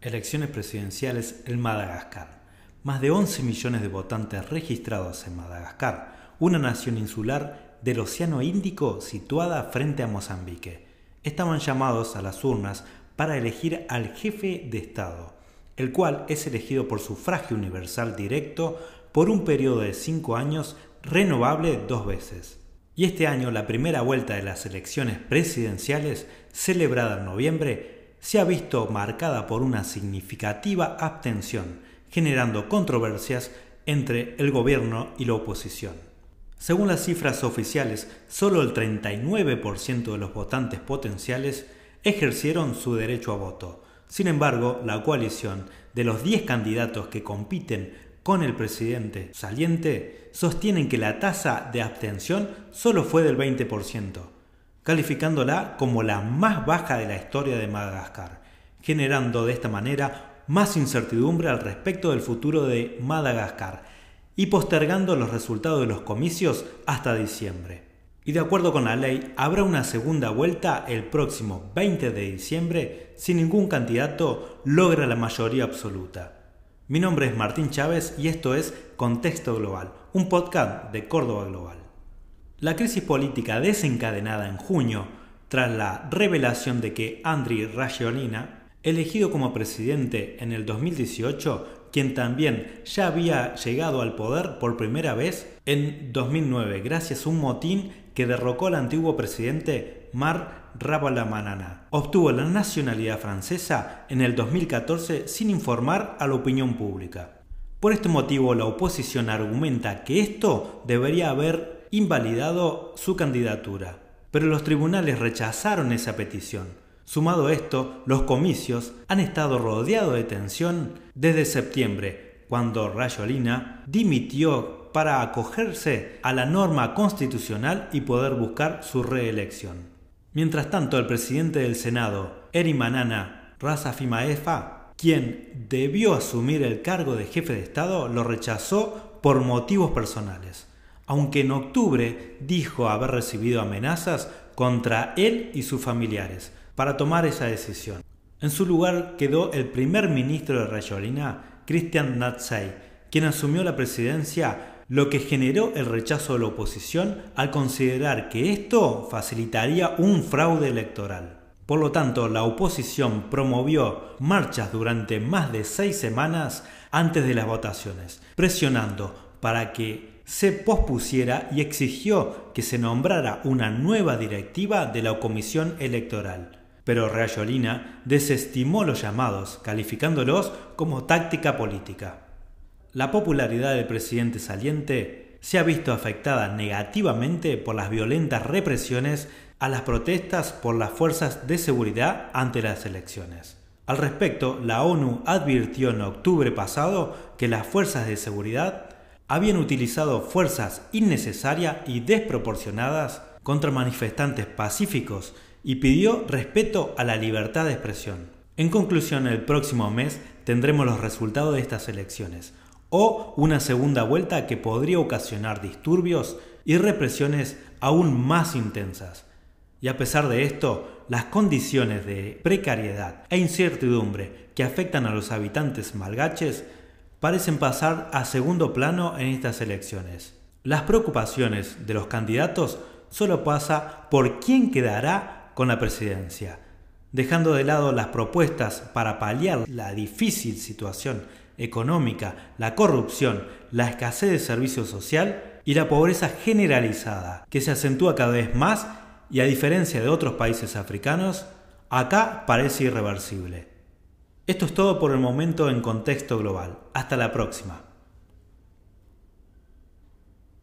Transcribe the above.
Elecciones presidenciales en Madagascar. Más de 11 millones de votantes registrados en Madagascar, una nación insular del Océano Índico situada frente a Mozambique. Estaban llamados a las urnas para elegir al jefe de Estado, el cual es elegido por sufragio universal directo por un periodo de cinco años renovable dos veces. Y este año la primera vuelta de las elecciones presidenciales, celebrada en noviembre, se ha visto marcada por una significativa abstención, generando controversias entre el gobierno y la oposición. Según las cifras oficiales, solo el 39% de los votantes potenciales ejercieron su derecho a voto. Sin embargo, la coalición de los 10 candidatos que compiten con el presidente saliente sostienen que la tasa de abstención solo fue del 20% calificándola como la más baja de la historia de Madagascar, generando de esta manera más incertidumbre al respecto del futuro de Madagascar y postergando los resultados de los comicios hasta diciembre. Y de acuerdo con la ley, habrá una segunda vuelta el próximo 20 de diciembre si ningún candidato logra la mayoría absoluta. Mi nombre es Martín Chávez y esto es Contexto Global, un podcast de Córdoba Global. La crisis política desencadenada en junio tras la revelación de que Andriy Rajoelina, elegido como presidente en el 2018, quien también ya había llegado al poder por primera vez en 2009 gracias a un motín que derrocó al antiguo presidente Mar Ravalomanana. Obtuvo la nacionalidad francesa en el 2014 sin informar a la opinión pública. Por este motivo la oposición argumenta que esto debería haber invalidado su candidatura, pero los tribunales rechazaron esa petición. Sumado esto, los comicios han estado rodeados de tensión desde septiembre, cuando Rayolina dimitió para acogerse a la norma constitucional y poder buscar su reelección. Mientras tanto, el presidente del Senado, Eri Manana Razafimaefa, quien debió asumir el cargo de jefe de Estado, lo rechazó por motivos personales aunque en octubre dijo haber recibido amenazas contra él y sus familiares para tomar esa decisión. En su lugar quedó el primer ministro de Rayolina, Christian Natsay, quien asumió la presidencia, lo que generó el rechazo de la oposición al considerar que esto facilitaría un fraude electoral. Por lo tanto, la oposición promovió marchas durante más de seis semanas antes de las votaciones, presionando para que se pospusiera y exigió que se nombrara una nueva directiva de la Comisión Electoral. Pero Rayolina desestimó los llamados, calificándolos como táctica política. La popularidad del presidente saliente se ha visto afectada negativamente por las violentas represiones a las protestas por las fuerzas de seguridad ante las elecciones. Al respecto, la ONU advirtió en octubre pasado que las fuerzas de seguridad habían utilizado fuerzas innecesarias y desproporcionadas contra manifestantes pacíficos y pidió respeto a la libertad de expresión. En conclusión, el próximo mes tendremos los resultados de estas elecciones o una segunda vuelta que podría ocasionar disturbios y represiones aún más intensas. Y a pesar de esto, las condiciones de precariedad e incertidumbre que afectan a los habitantes malgaches parecen pasar a segundo plano en estas elecciones. Las preocupaciones de los candidatos solo pasa por quién quedará con la presidencia, dejando de lado las propuestas para paliar la difícil situación económica, la corrupción, la escasez de servicio social y la pobreza generalizada, que se acentúa cada vez más y a diferencia de otros países africanos, acá parece irreversible. Esto es todo por el momento en contexto global. Hasta la próxima.